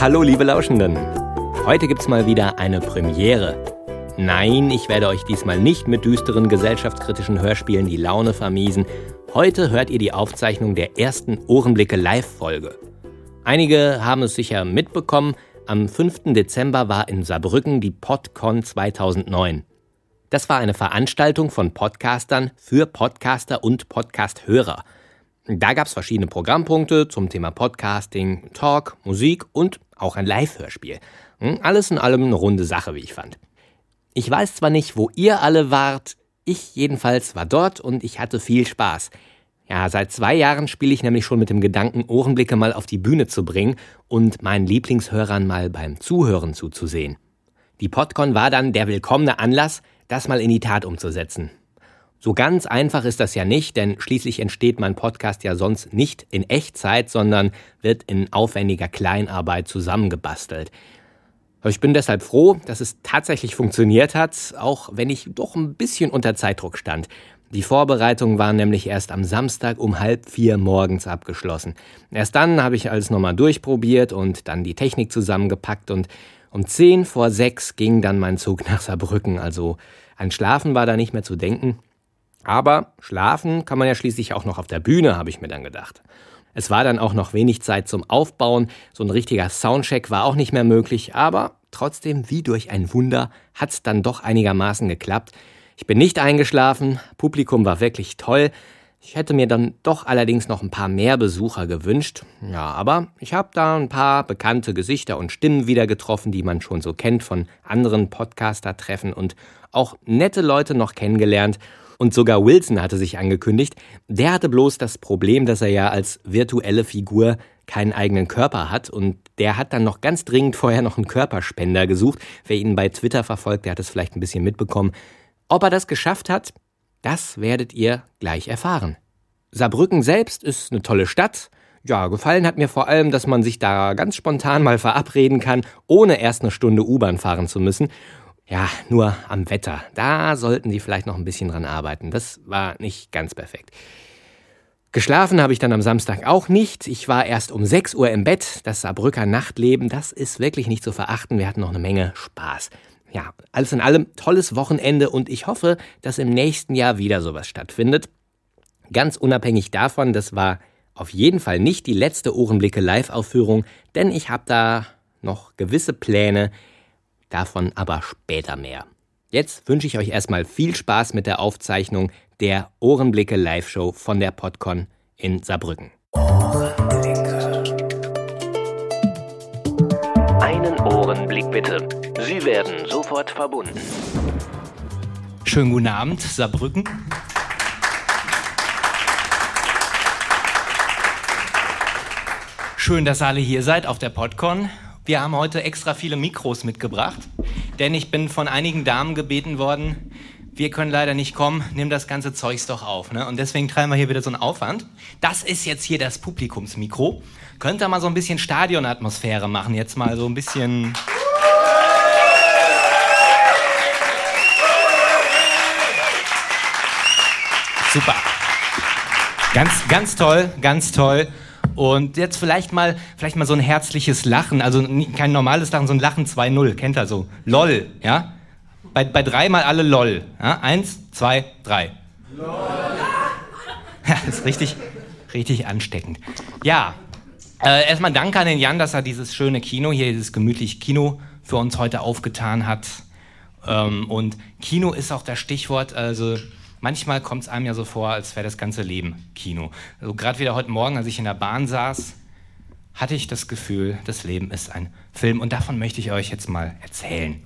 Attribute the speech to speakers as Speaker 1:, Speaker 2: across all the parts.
Speaker 1: Hallo, liebe Lauschenden. Heute gibt's mal wieder eine Premiere. Nein, ich werde euch diesmal nicht mit düsteren gesellschaftskritischen Hörspielen die Laune vermiesen. Heute hört ihr die Aufzeichnung der ersten Ohrenblicke Live-Folge. Einige haben es sicher mitbekommen, am 5. Dezember war in Saarbrücken die PodCon 2009. Das war eine Veranstaltung von Podcastern für Podcaster und Podcasthörer. Da gab es verschiedene Programmpunkte zum Thema Podcasting, Talk, Musik und auch ein Live-Hörspiel. Hm, alles in allem eine runde Sache, wie ich fand. Ich weiß zwar nicht, wo ihr alle wart, ich jedenfalls war dort und ich hatte viel Spaß. Ja, seit zwei Jahren spiele ich nämlich schon mit dem Gedanken, Ohrenblicke mal auf die Bühne zu bringen und meinen Lieblingshörern mal beim Zuhören zuzusehen. Die Podcon war dann der willkommene Anlass, das mal in die Tat umzusetzen. So ganz einfach ist das ja nicht, denn schließlich entsteht mein Podcast ja sonst nicht in Echtzeit, sondern wird in aufwendiger Kleinarbeit zusammengebastelt. Ich bin deshalb froh, dass es tatsächlich funktioniert hat, auch wenn ich doch ein bisschen unter Zeitdruck stand. Die Vorbereitungen waren nämlich erst am Samstag um halb vier morgens abgeschlossen. Erst dann habe ich alles nochmal durchprobiert und dann die Technik zusammengepackt und um zehn vor sechs ging dann mein Zug nach Saarbrücken, also an Schlafen war da nicht mehr zu denken. Aber schlafen kann man ja schließlich auch noch auf der Bühne, habe ich mir dann gedacht. Es war dann auch noch wenig Zeit zum Aufbauen, so ein richtiger Soundcheck war auch nicht mehr möglich, aber trotzdem wie durch ein Wunder hat's dann doch einigermaßen geklappt. Ich bin nicht eingeschlafen, Publikum war wirklich toll, ich hätte mir dann doch allerdings noch ein paar mehr Besucher gewünscht. Ja, aber ich habe da ein paar bekannte Gesichter und Stimmen wieder getroffen, die man schon so kennt von anderen Podcaster-Treffen und auch nette Leute noch kennengelernt. Und sogar Wilson hatte sich angekündigt. Der hatte bloß das Problem, dass er ja als virtuelle Figur keinen eigenen Körper hat und der hat dann noch ganz dringend vorher noch einen Körperspender gesucht. Wer ihn bei Twitter verfolgt, der hat es vielleicht ein bisschen mitbekommen. Ob er das geschafft hat, das werdet ihr gleich erfahren. Saarbrücken selbst ist eine tolle Stadt. Ja, gefallen hat mir vor allem, dass man sich da ganz spontan mal verabreden kann, ohne erst eine Stunde U-Bahn fahren zu müssen. Ja, nur am Wetter. Da sollten sie vielleicht noch ein bisschen dran arbeiten. Das war nicht ganz perfekt. Geschlafen habe ich dann am Samstag auch nicht. Ich war erst um 6 Uhr im Bett. Das Saarbrücker Nachtleben, das ist wirklich nicht zu verachten. Wir hatten noch eine Menge Spaß ja, alles in allem tolles Wochenende und ich hoffe, dass im nächsten Jahr wieder sowas stattfindet. Ganz unabhängig davon, das war auf jeden Fall nicht die letzte Ohrenblicke Live-Aufführung, denn ich habe da noch gewisse Pläne, davon aber später mehr. Jetzt wünsche ich euch erstmal viel Spaß mit der Aufzeichnung der Ohrenblicke Live-Show von der Podcon in Saarbrücken. Ohrenblicke.
Speaker 2: Einen Ohrenblick bitte. Sie werden sofort verbunden.
Speaker 1: Schönen guten Abend, Saarbrücken. Schön, dass alle hier seid auf der Podcon. Wir haben heute extra viele Mikros mitgebracht, denn ich bin von einigen Damen gebeten worden, wir können leider nicht kommen, nimm das ganze Zeugs doch auf. Ne? Und deswegen treiben wir hier wieder so einen Aufwand. Das ist jetzt hier das Publikumsmikro. Könnt ihr mal so ein bisschen Stadionatmosphäre machen, jetzt mal so ein bisschen... Super. Ganz, ganz toll, ganz toll. Und jetzt vielleicht mal, vielleicht mal so ein herzliches Lachen, also kein normales Lachen, so ein Lachen 2-0, kennt ihr so. LOL, ja? Bei, bei drei mal alle LOL. Ja? Eins, zwei, drei. LOL. Ja, das ist richtig, richtig ansteckend. Ja, äh, erstmal danke an den Jan, dass er dieses schöne Kino hier, dieses gemütliche Kino für uns heute aufgetan hat. Ähm, und Kino ist auch das Stichwort, also manchmal kommt es einem ja so vor, als wäre das ganze Leben Kino. Also gerade wieder heute Morgen, als ich in der Bahn saß, hatte ich das Gefühl, das Leben ist ein Film und davon möchte ich euch jetzt mal erzählen.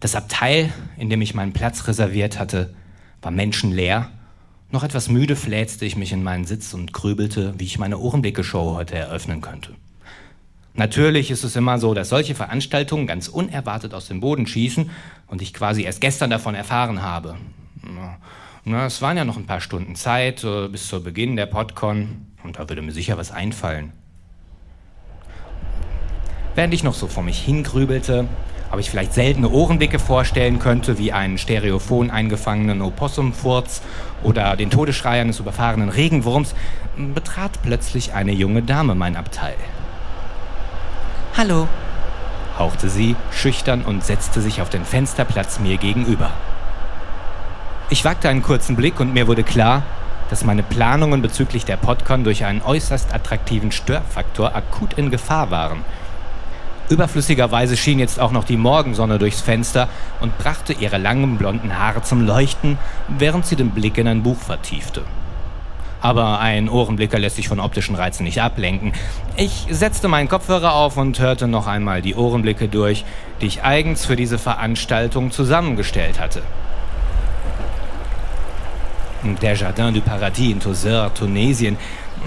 Speaker 1: Das Abteil, in dem ich meinen Platz reserviert hatte, war menschenleer. Noch etwas müde fläzte ich mich in meinen Sitz und grübelte, wie ich meine Ohrenblicke-Show heute eröffnen könnte. Natürlich ist es immer so, dass solche Veranstaltungen ganz unerwartet aus dem Boden schießen und ich quasi erst gestern davon erfahren habe. Na, es waren ja noch ein paar Stunden Zeit bis zu Beginn der Podcon und da würde mir sicher was einfallen. Während ich noch so vor mich hingrübelte, ob ich vielleicht seltene Ohrenblicke vorstellen könnte, wie einen stereophon eingefangenen Opossumfurz oder den Todesschrei eines überfahrenen Regenwurms, betrat plötzlich eine junge Dame mein Abteil. Hallo, hauchte sie schüchtern und setzte sich auf den Fensterplatz mir gegenüber. Ich wagte einen kurzen Blick und mir wurde klar, dass meine Planungen bezüglich der Podcon durch einen äußerst attraktiven Störfaktor akut in Gefahr waren. Überflüssigerweise schien jetzt auch noch die Morgensonne durchs Fenster und brachte ihre langen blonden Haare zum Leuchten, während sie den Blick in ein Buch vertiefte. Aber ein Ohrenblicker lässt sich von optischen Reizen nicht ablenken. Ich setzte meinen Kopfhörer auf und hörte noch einmal die Ohrenblicke durch, die ich eigens für diese Veranstaltung zusammengestellt hatte der Jardin du Paradis in Tozeur, Tunesien.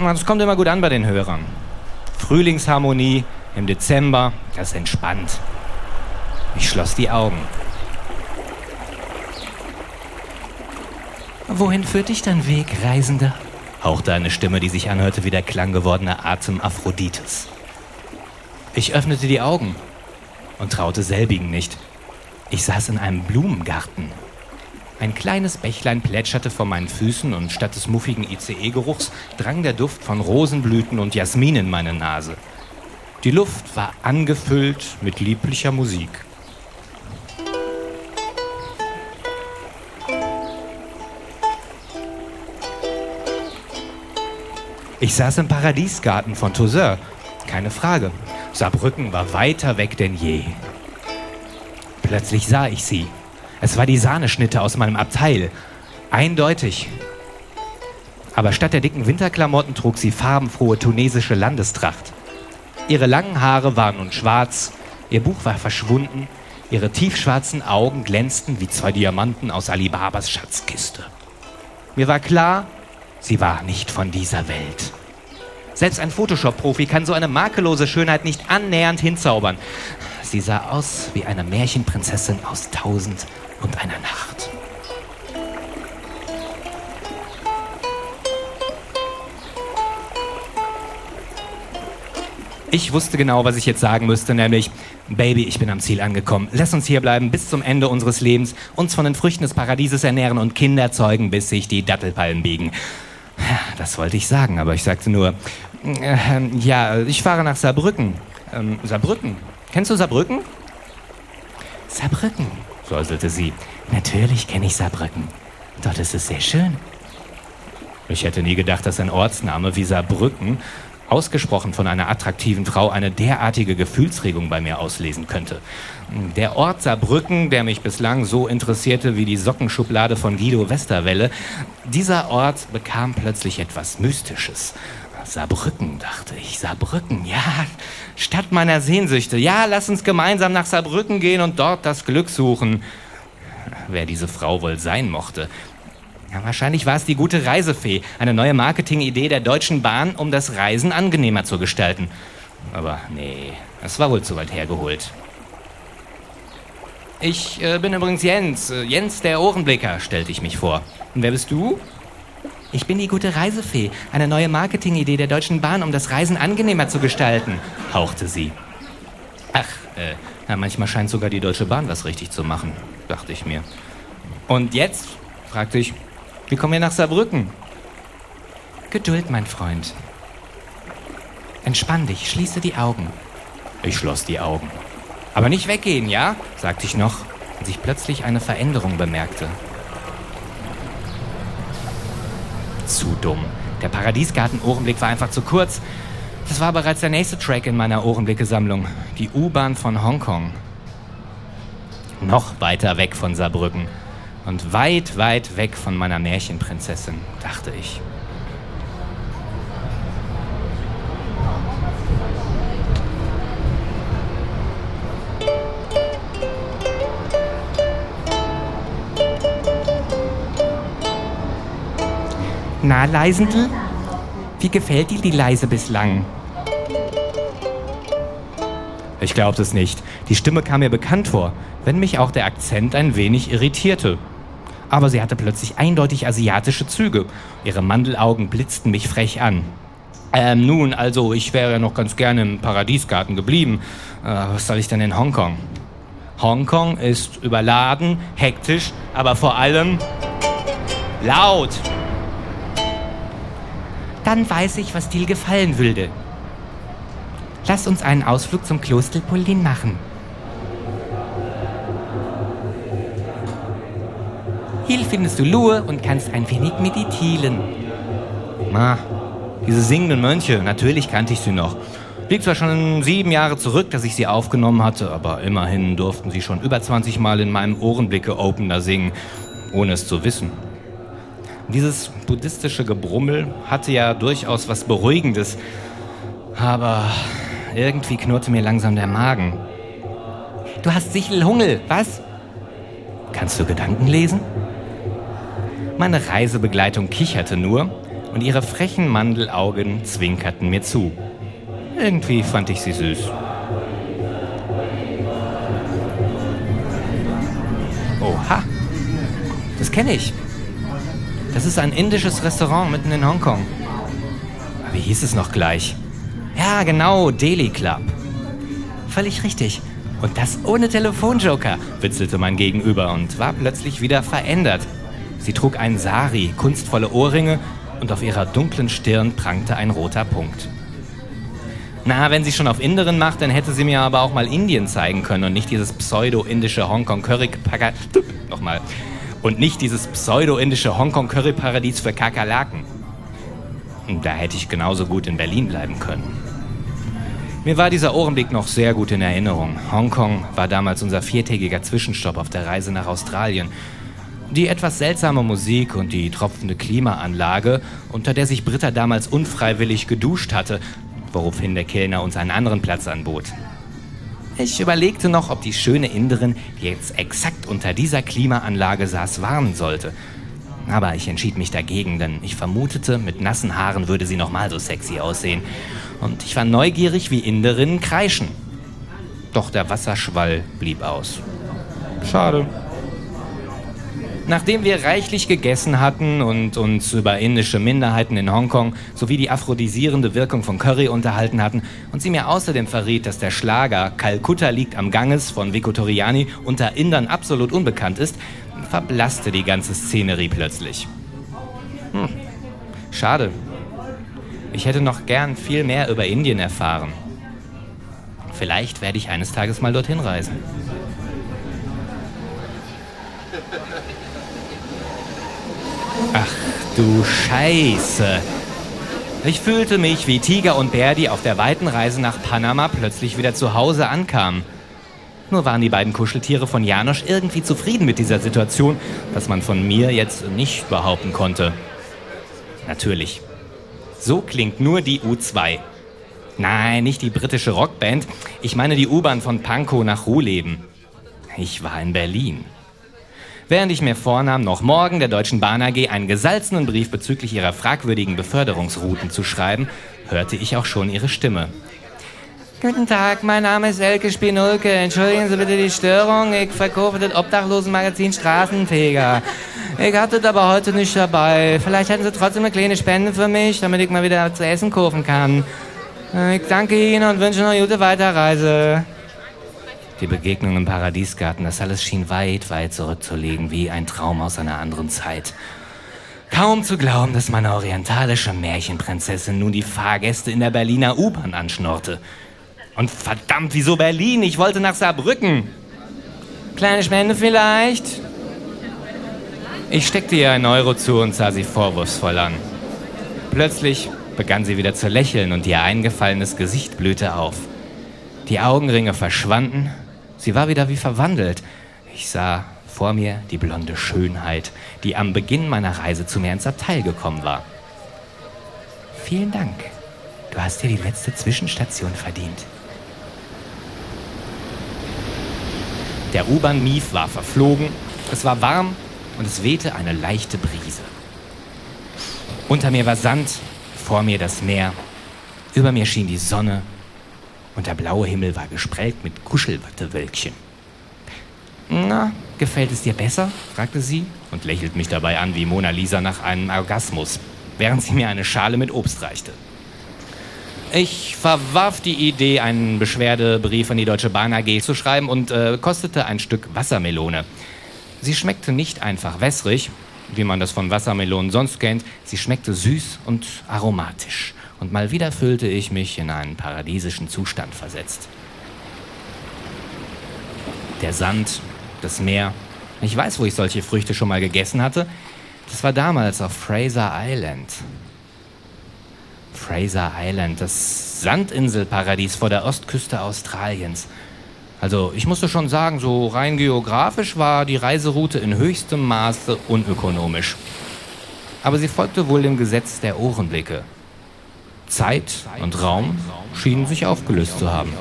Speaker 1: Das kommt immer gut an bei den Hörern. Frühlingsharmonie im Dezember, das entspannt. Ich schloss die Augen. Wohin führt dich dein Weg, Reisender? hauchte eine Stimme, die sich anhörte wie der Klang gewordener Atem Aphrodites. Ich öffnete die Augen und traute selbigen nicht. Ich saß in einem Blumengarten ein kleines Bächlein plätscherte vor meinen Füßen und statt des muffigen ICE-Geruchs drang der Duft von Rosenblüten und Jasmin in meine Nase. Die Luft war angefüllt mit lieblicher Musik. Ich saß im Paradiesgarten von Tozeur. Keine Frage. Saarbrücken war weiter weg denn je. Plötzlich sah ich sie. Es war die Sahneschnitte aus meinem Abteil. Eindeutig. Aber statt der dicken Winterklamotten trug sie farbenfrohe tunesische Landestracht. Ihre langen Haare waren nun schwarz, ihr Buch war verschwunden, ihre tiefschwarzen Augen glänzten wie zwei Diamanten aus Alibabas Schatzkiste. Mir war klar, sie war nicht von dieser Welt. Selbst ein Photoshop-Profi kann so eine makellose Schönheit nicht annähernd hinzaubern. Sie sah aus wie eine Märchenprinzessin aus Tausend und einer Nacht. Ich wusste genau, was ich jetzt sagen müsste, nämlich, Baby, ich bin am Ziel angekommen. Lass uns hier bleiben bis zum Ende unseres Lebens, uns von den Früchten des Paradieses ernähren und Kinder zeugen, bis sich die Dattelpalmen biegen. Das wollte ich sagen, aber ich sagte nur, äh, ja, ich fahre nach Saarbrücken. Ähm, Saarbrücken? Kennst du Saarbrücken? Saarbrücken, säuselte sie. Natürlich kenne ich Saarbrücken. Dort ist es sehr schön. Ich hätte nie gedacht, dass ein Ortsname wie Saarbrücken, ausgesprochen von einer attraktiven Frau, eine derartige Gefühlsregung bei mir auslesen könnte. Der Ort Saarbrücken, der mich bislang so interessierte wie die Sockenschublade von Guido Westerwelle, dieser Ort bekam plötzlich etwas Mystisches. Saarbrücken, dachte ich. Saarbrücken, ja, Stadt meiner Sehnsüchte. Ja, lass uns gemeinsam nach Saarbrücken gehen und dort das Glück suchen. Wer diese Frau wohl sein mochte. Ja, wahrscheinlich war es die gute Reisefee, eine neue Marketingidee der Deutschen Bahn, um das Reisen angenehmer zu gestalten. Aber nee, es war wohl zu weit hergeholt. Ich äh, bin übrigens Jens, äh, Jens der Ohrenblicker, stellte ich mich vor. Und wer bist du? Ich bin die gute Reisefee, eine neue Marketingidee der Deutschen Bahn, um das Reisen angenehmer zu gestalten, hauchte sie. Ach, äh, ja, manchmal scheint sogar die Deutsche Bahn was richtig zu machen, dachte ich mir. Und jetzt? fragte ich, wie kommen wir nach Saarbrücken? Geduld, mein Freund. Entspann dich, schließe die Augen. Ich schloss die Augen. Aber nicht weggehen, ja? sagte ich noch, als ich plötzlich eine Veränderung bemerkte. Zu dumm. Der Paradiesgarten-Ohrenblick war einfach zu kurz. Das war bereits der nächste Track in meiner Ohrenblicke-Sammlung. Die U-Bahn von Hongkong. Noch weiter weg von Saarbrücken. Und weit, weit weg von meiner Märchenprinzessin, dachte ich. Na, Leisendl? Wie gefällt dir die Leise bislang? Ich glaubte es nicht. Die Stimme kam mir bekannt vor, wenn mich auch der Akzent ein wenig irritierte. Aber sie hatte plötzlich eindeutig asiatische Züge. Ihre Mandelaugen blitzten mich frech an. Ähm, nun, also, ich wäre ja noch ganz gerne im Paradiesgarten geblieben. Äh, was soll ich denn in Hongkong? Hongkong ist überladen, hektisch, aber vor allem laut dann weiß ich, was dir gefallen würde. Lass uns einen Ausflug zum Kloster Polin machen. Hier findest du Ruhe und kannst ein wenig meditieren.
Speaker 3: Ma, diese singenden Mönche, natürlich kannte ich sie noch. Liegt zwar schon sieben Jahre zurück, dass ich sie aufgenommen hatte, aber immerhin durften sie schon über 20 Mal in meinem Ohrenblicke-Opener singen, ohne es zu wissen. Dieses buddhistische Gebrummel hatte ja durchaus was Beruhigendes, aber irgendwie knurrte mir langsam der Magen.
Speaker 1: Du hast sichel Hunger, was?
Speaker 3: Kannst du Gedanken lesen? Meine Reisebegleitung kicherte nur und ihre frechen Mandelaugen zwinkerten mir zu. Irgendwie fand ich sie süß.
Speaker 1: Oha, das kenne ich. Das ist ein indisches Restaurant mitten in Hongkong.
Speaker 3: Wie hieß es noch gleich?
Speaker 1: Ja, genau, Delhi Club. Völlig richtig. Und das ohne Telefonjoker, witzelte mein Gegenüber und war plötzlich wieder verändert. Sie trug einen Sari, kunstvolle Ohrringe und auf ihrer dunklen Stirn prangte ein roter Punkt. Na, wenn sie schon auf Inderin macht, dann hätte sie mir aber auch mal Indien zeigen können und nicht dieses pseudo-indische Hongkong-Curry... Nochmal. Und nicht dieses pseudo-indische Hongkong-Curry-Paradies für Kakerlaken. Da hätte ich genauso gut in Berlin bleiben können. Mir war dieser Ohrenblick noch sehr gut in Erinnerung. Hongkong war damals unser viertägiger Zwischenstopp auf der Reise nach Australien. Die etwas seltsame Musik und die tropfende Klimaanlage, unter der sich Britta damals unfreiwillig geduscht hatte, woraufhin der Kellner uns einen anderen Platz anbot. Ich überlegte noch, ob die schöne Inderin, die jetzt exakt unter dieser Klimaanlage saß, warnen sollte. Aber ich entschied mich dagegen, denn ich vermutete, mit nassen Haaren würde sie noch mal so sexy aussehen. Und ich war neugierig, wie Inderinnen kreischen. Doch der Wasserschwall blieb aus. Schade. Nachdem wir reichlich gegessen hatten und uns über indische Minderheiten in Hongkong sowie die aphrodisierende Wirkung von Curry unterhalten hatten und sie mir außerdem verriet, dass der Schlager Kalkutta liegt am Ganges von Vico Toriani unter Indern absolut unbekannt ist, verblasste die ganze Szenerie plötzlich. Hm, schade. Ich hätte noch gern viel mehr über Indien erfahren. Vielleicht werde ich eines Tages mal dorthin reisen. Ach du Scheiße. Ich fühlte mich wie Tiger und Bär, die auf der weiten Reise nach Panama plötzlich wieder zu Hause ankamen. Nur waren die beiden Kuscheltiere von Janosch irgendwie zufrieden mit dieser Situation, was man von mir jetzt nicht behaupten konnte. Natürlich. So klingt nur die U2. Nein, nicht die britische Rockband. Ich meine die U-Bahn von Pankow nach Ruhleben. Ich war in Berlin während ich mir vornahm, noch morgen der Deutschen Bahn AG einen gesalzenen Brief bezüglich ihrer fragwürdigen Beförderungsrouten zu schreiben, hörte ich auch schon ihre Stimme. Guten Tag, mein Name ist Elke Spinulke. Entschuldigen Sie bitte die Störung. Ich verkaufe das Obdachlosenmagazin Straßenfeger. Ich hatte das aber heute nicht dabei. Vielleicht hätten Sie trotzdem eine kleine Spende für mich, damit ich mal wieder zu essen kaufen kann. Ich danke Ihnen und wünsche noch eine gute Weiterreise. Die Begegnung im Paradiesgarten, das alles schien weit, weit zurückzulegen, wie ein Traum aus einer anderen Zeit. Kaum zu glauben, dass meine orientalische Märchenprinzessin nun die Fahrgäste in der Berliner U-Bahn anschnorrte. Und verdammt, wieso Berlin? Ich wollte nach Saarbrücken. Kleine Spende vielleicht? Ich steckte ihr einen Euro zu und sah sie vorwurfsvoll an. Plötzlich begann sie wieder zu lächeln und ihr eingefallenes Gesicht blühte auf. Die Augenringe verschwanden Sie war wieder wie verwandelt. Ich sah vor mir die blonde Schönheit, die am Beginn meiner Reise zu mir ins Abteil gekommen war. Vielen Dank. Du hast dir die letzte Zwischenstation verdient. Der U-Bahn-Mief war verflogen, es war warm und es wehte eine leichte Brise. Unter mir war Sand, vor mir das Meer, über mir schien die Sonne und der blaue Himmel war gesprellt mit Kuschelwattewölkchen. Na, gefällt es dir besser? fragte sie und lächelt mich dabei an wie Mona Lisa nach einem Orgasmus, während sie mir eine Schale mit Obst reichte. Ich verwarf die Idee, einen Beschwerdebrief an die Deutsche Bahn AG zu schreiben und äh, kostete ein Stück Wassermelone. Sie schmeckte nicht einfach wässrig, wie man das von Wassermelonen sonst kennt. Sie schmeckte süß und aromatisch und mal wieder fühlte ich mich in einen paradiesischen Zustand versetzt. Der Sand, das Meer. Ich weiß, wo ich solche Früchte schon mal gegessen hatte. Das war damals auf Fraser Island. Fraser Island, das Sandinselparadies vor der Ostküste Australiens. Also ich musste schon sagen, so rein geografisch war die Reiseroute in höchstem Maße unökonomisch. Aber sie folgte wohl dem Gesetz der Ohrenblicke. Zeit und Raum schienen sich aufgelöst zu haben.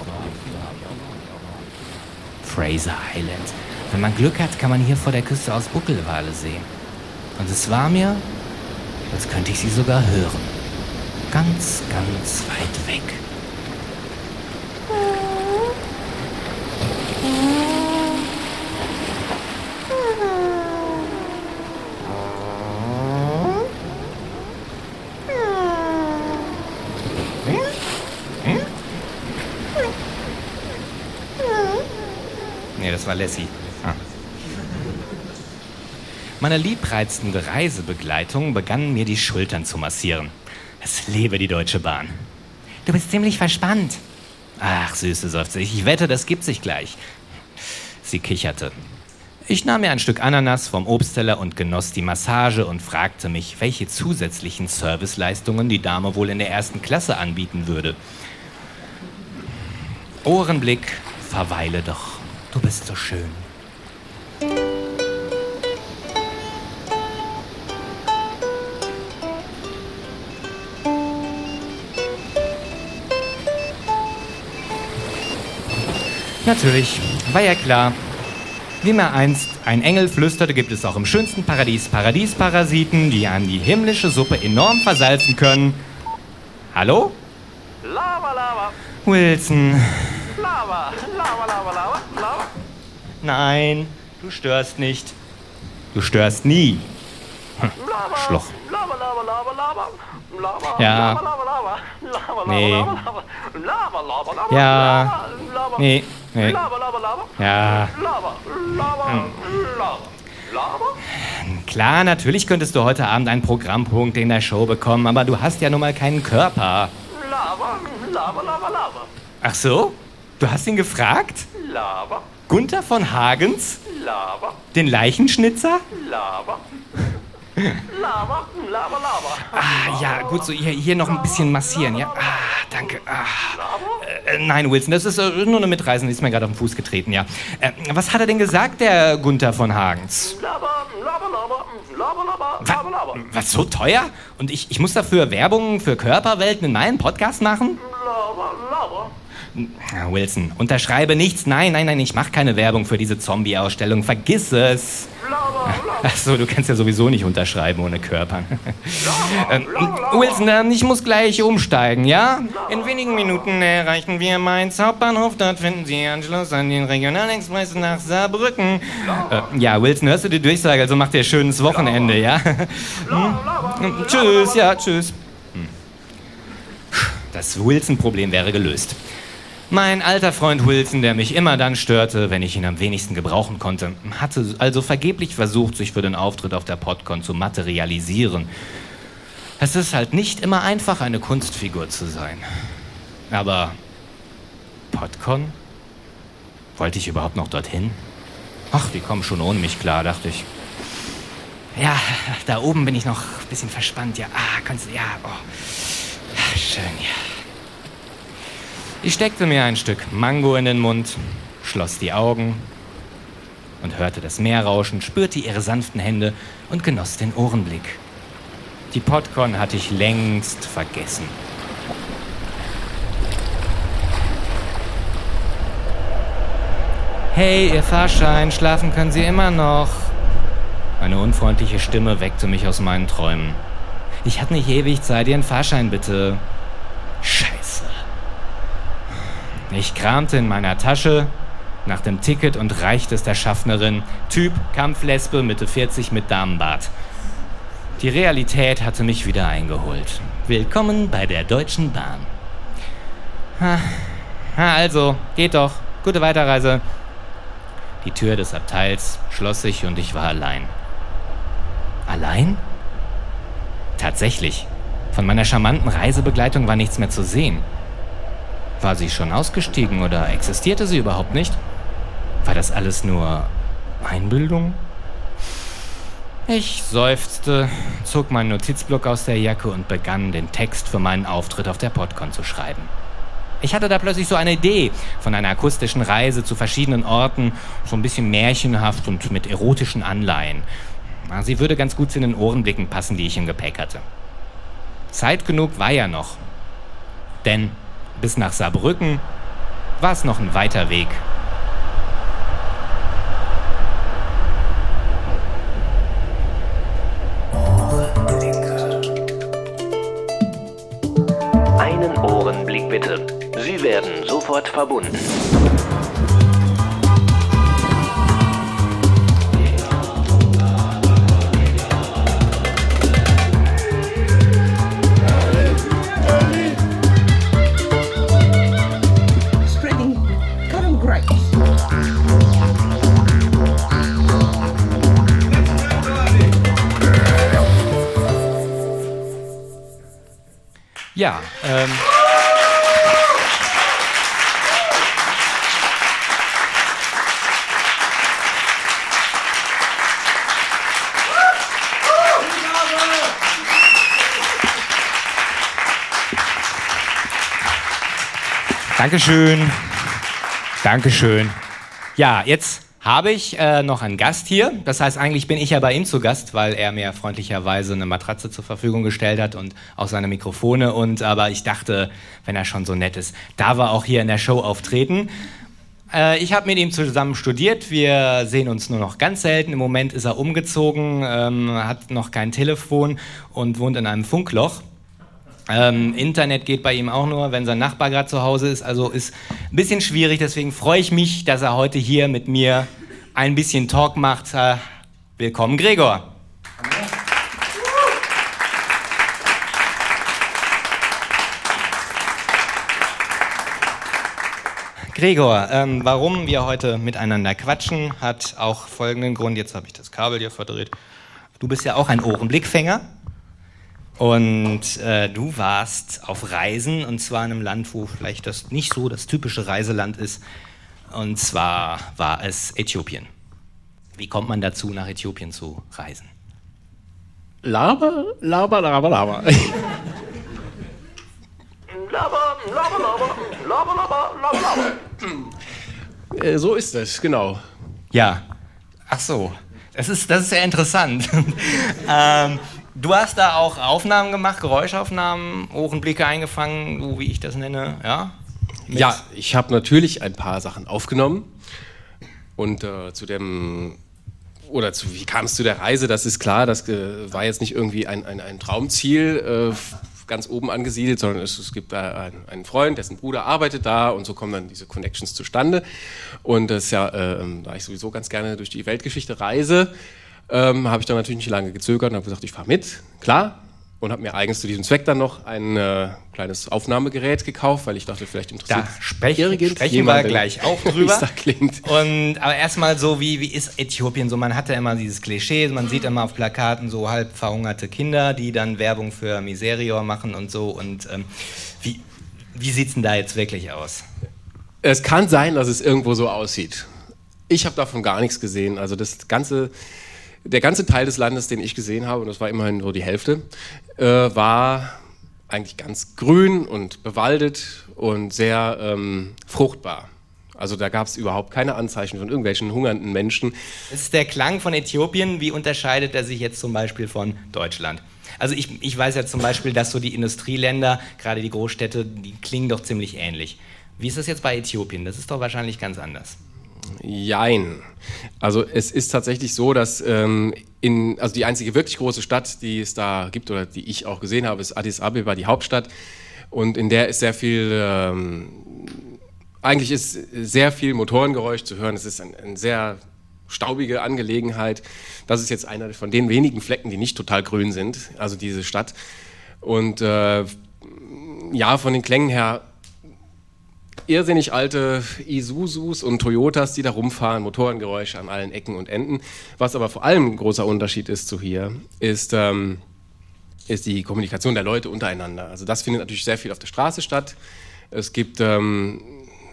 Speaker 1: Fraser Island. Wenn man Glück hat, kann man hier vor der Küste aus Buckelwale sehen. Und es war mir, als könnte ich sie sogar hören. Ganz, ganz weit weg. Nee, das war Lassie. Ah. Meine liebreizende Reisebegleitung begann mir die Schultern zu massieren. Es lebe die Deutsche Bahn. Du bist ziemlich verspannt. Ach, Süße, seufzte ich. Ich wette, das gibt sich gleich. Sie kicherte. Ich nahm mir ein Stück Ananas vom Obstteller und genoss die Massage und fragte mich, welche zusätzlichen Serviceleistungen die Dame wohl in der ersten Klasse anbieten würde. Ohrenblick, verweile doch. Du bist so schön. Natürlich, war ja klar. Wie mir einst ein Engel flüsterte, gibt es auch im schönsten Paradies Paradiesparasiten, die an die himmlische Suppe enorm versalzen können. Hallo?
Speaker 4: Lava, Lava,
Speaker 1: Wilson.
Speaker 4: Lava, Lava, Lava.
Speaker 1: Nein, du störst nicht. Du störst nie.
Speaker 4: Lava,
Speaker 1: Schloch. Ja. Nee. Ja. Nee, nee. Ja. Hm. Klar, natürlich könntest du heute Abend einen Programmpunkt in der Show bekommen, aber du hast ja nun mal keinen Körper. Ach so? Du hast ihn gefragt?
Speaker 4: Lava,
Speaker 1: Gunther von Hagens?
Speaker 4: Lava,
Speaker 1: Den Leichenschnitzer?
Speaker 4: Lava. Lava, Lava, Lava.
Speaker 1: Ah, ja, gut, so hier, hier noch ein bisschen massieren, ja? Ah, danke. Ah. Äh, nein, Wilson, das ist äh, nur eine Mitreisende, die ist mir gerade auf den Fuß getreten, ja. Äh, was hat er denn gesagt, der Gunther von Hagens?
Speaker 4: Lava, Lava, Lava, Lava, Lava, Lava,
Speaker 1: was, so teuer? Und ich, ich muss dafür Werbung für Körperwelten in meinem Podcast machen?
Speaker 4: Lava, Lava.
Speaker 1: Ja, Wilson, unterschreibe nichts. Nein, nein, nein, ich mache keine Werbung für diese Zombie-Ausstellung. Vergiss es. Achso, du kannst ja sowieso nicht unterschreiben ohne Körper. ähm, Wilson, ähm, ich muss gleich umsteigen, ja? In wenigen Minuten erreichen wir Mainz Hauptbahnhof. Dort finden Sie Anschluss an den Regionalexpress nach Saarbrücken. Äh, ja, Wilson, hörst du die Durchsage? Also mach dir schönes Wochenende, ja? Hm? Tschüss, ja, tschüss. Hm. Das Wilson-Problem wäre gelöst. Mein alter Freund Wilson, der mich immer dann störte, wenn ich ihn am wenigsten gebrauchen konnte, hatte also vergeblich versucht, sich für den Auftritt auf der Podcon zu materialisieren. Es ist halt nicht immer einfach, eine Kunstfigur zu sein. Aber Podcon? Wollte ich überhaupt noch dorthin? Ach, die kommen schon ohne mich klar, dachte ich. Ja, da oben bin ich noch ein bisschen verspannt, ja. Ah, kannst du, ja, oh. Schön, ja. Ich steckte mir ein Stück Mango in den Mund, schloss die Augen und hörte das Meer rauschen, spürte ihre sanften Hände und genoss den Ohrenblick. Die Podcon hatte ich längst vergessen. Hey, Ihr Fahrschein, schlafen können Sie immer noch. Eine unfreundliche Stimme weckte mich aus meinen Träumen. Ich hatte nicht ewig Zeit, Ihren Fahrschein bitte. Scheiße. Ich kramte in meiner Tasche nach dem Ticket und reichte es der Schaffnerin. Typ, Kampflesbe, Mitte 40 mit Damenbart. Die Realität hatte mich wieder eingeholt. Willkommen bei der Deutschen Bahn. Ha, also, geht doch. Gute Weiterreise. Die Tür des Abteils schloss sich und ich war allein. Allein? Tatsächlich. Von meiner charmanten Reisebegleitung war nichts mehr zu sehen. War sie schon ausgestiegen oder existierte sie überhaupt nicht? War das alles nur Einbildung? Ich seufzte, zog meinen Notizblock aus der Jacke und begann, den Text für meinen Auftritt auf der Podcon zu schreiben. Ich hatte da plötzlich so eine Idee von einer akustischen Reise zu verschiedenen Orten, so ein bisschen märchenhaft und mit erotischen Anleihen. Sie würde ganz gut zu den Ohrenblicken passen, die ich im Gepäck hatte. Zeit genug war ja noch. Denn bis nach Saarbrücken war es noch ein weiter Weg.
Speaker 2: Einen Ohrenblick bitte. Sie werden sofort verbunden.
Speaker 1: Ja, ähm. Dankeschön. Dankeschön. Ja, jetzt habe ich äh, noch einen Gast hier. Das heißt, eigentlich bin ich ja bei ihm zu Gast, weil er mir freundlicherweise eine Matratze zur Verfügung gestellt hat und auch seine Mikrofone. Und aber ich dachte, wenn er schon so nett ist, darf er auch hier in der Show auftreten. Äh, ich habe mit ihm zusammen studiert. Wir sehen uns nur noch ganz selten. Im Moment ist er umgezogen, ähm, hat noch kein Telefon und wohnt in einem Funkloch. Ähm, Internet geht bei ihm auch nur, wenn sein Nachbar gerade zu Hause ist. Also ist ein bisschen schwierig. Deswegen freue ich mich, dass er heute hier mit mir ein bisschen Talk macht. Äh, willkommen, Gregor. Gregor, ähm, warum wir heute miteinander quatschen, hat auch folgenden Grund. Jetzt habe ich das Kabel hier verdreht. Du bist ja auch ein Ohrenblickfänger. Und äh, du warst auf Reisen und zwar in einem Land, wo vielleicht das nicht so das typische Reiseland ist. Und zwar war es Äthiopien. Wie kommt man dazu, nach Äthiopien zu reisen?
Speaker 5: Laber, laber, laber, laber.
Speaker 6: Laber, laber, laber, laber, laber, laber, laber.
Speaker 5: Äh, so ist es, genau.
Speaker 1: Ja. Ach so. Das ist, das ist sehr interessant. ähm, du hast da auch Aufnahmen gemacht, Geräuschaufnahmen, Ohrenblicke eingefangen, so wie ich das nenne, ja? Mit-
Speaker 5: Ja, ich habe natürlich ein paar Sachen aufgenommen. Und äh, zu dem, oder zu, wie kam es zu der Reise, das ist klar, das äh, war jetzt nicht irgendwie ein, ein, ein Traumziel, äh, ganz oben angesiedelt, sondern es, es gibt einen, einen Freund, dessen Bruder arbeitet da und so kommen dann diese Connections zustande. Und das ist ja, äh, da ich sowieso ganz gerne durch die Weltgeschichte reise, ähm, habe ich dann natürlich nicht lange gezögert und habe gesagt, ich fahre mit, klar. Und habe mir eigens zu diesem Zweck dann noch ein äh, kleines Aufnahmegerät gekauft, weil ich dachte, vielleicht interessiert
Speaker 1: Da sprechen wir
Speaker 5: jemanden,
Speaker 1: gleich auch drüber.
Speaker 5: da klingt.
Speaker 1: Und aber erstmal so, wie, wie ist Äthiopien so? Man hat ja immer dieses Klischee, man sieht immer auf Plakaten so halb verhungerte Kinder, die dann Werbung für Miserior machen und so. Und ähm, wie, wie sieht es denn da jetzt wirklich aus?
Speaker 5: Es kann sein, dass es irgendwo so aussieht. Ich habe davon gar nichts gesehen. Also das ganze, der ganze Teil des Landes, den ich gesehen habe, und das war immerhin nur die Hälfte, äh, war eigentlich ganz grün und bewaldet und sehr ähm, fruchtbar. Also da gab es überhaupt keine Anzeichen von irgendwelchen hungernden Menschen.
Speaker 1: Das ist der Klang von Äthiopien. Wie unterscheidet er sich jetzt zum Beispiel von Deutschland? Also ich, ich weiß ja zum Beispiel, dass so die Industrieländer, gerade die Großstädte, die klingen doch ziemlich ähnlich. Wie ist das jetzt bei Äthiopien? Das ist doch wahrscheinlich ganz anders.
Speaker 5: Jein. Also es ist tatsächlich so, dass ähm, in, also die einzige wirklich große Stadt, die es da gibt oder die ich auch gesehen habe, ist Addis Abeba, die Hauptstadt. Und in der ist sehr viel, ähm, eigentlich ist sehr viel Motorengeräusch zu hören. Es ist ein, eine sehr staubige Angelegenheit. Das ist jetzt einer von den wenigen Flecken, die nicht total grün sind, also diese Stadt. Und äh, ja, von den Klängen her irrsinnig alte Isuzus und Toyotas, die da rumfahren, Motorengeräusche an allen Ecken und Enden. Was aber vor allem ein großer Unterschied ist zu hier, ist, ähm, ist die Kommunikation der Leute untereinander. Also das findet natürlich sehr viel auf der Straße statt. Es gibt, ähm,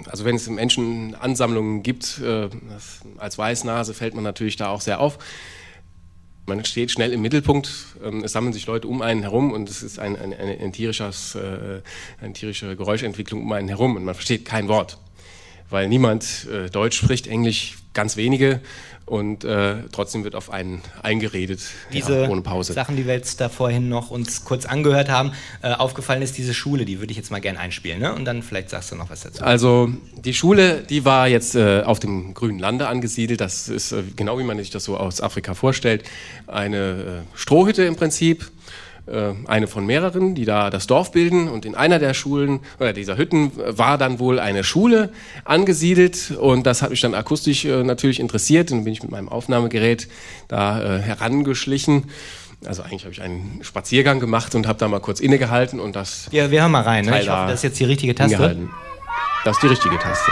Speaker 5: also wenn es Menschenansammlungen gibt, äh, als Weißnase fällt man natürlich da auch sehr auf. Man steht schnell im Mittelpunkt, ähm, es sammeln sich Leute um einen herum und es ist ein, ein, ein, ein tierisches, äh, eine tierische Geräuschentwicklung um einen herum und man versteht kein Wort, weil niemand äh, Deutsch spricht, Englisch ganz wenige und äh, trotzdem wird auf einen eingeredet,
Speaker 1: Diese
Speaker 5: ja, ohne Pause.
Speaker 1: Sachen, die wir jetzt da vorhin noch uns kurz angehört haben, äh, aufgefallen ist diese Schule, die würde ich jetzt mal gerne einspielen, ne? Und dann vielleicht sagst du noch was dazu.
Speaker 5: Also die Schule, die war jetzt äh, auf dem grünen Lande angesiedelt. Das ist äh, genau wie man sich das so aus Afrika vorstellt. Eine äh, Strohhütte im Prinzip eine von mehreren, die da das Dorf bilden. Und in einer der Schulen oder dieser Hütten war dann wohl eine Schule angesiedelt. Und das hat mich dann akustisch äh, natürlich interessiert. Und dann bin ich mit meinem Aufnahmegerät da äh, herangeschlichen. Also eigentlich habe ich einen Spaziergang gemacht und habe da mal kurz innegehalten und das.
Speaker 1: Ja, wir hören mal rein. Ne? Ich hoffe,
Speaker 5: da
Speaker 1: das ist jetzt die richtige Taste.
Speaker 5: Das ist die richtige Taste.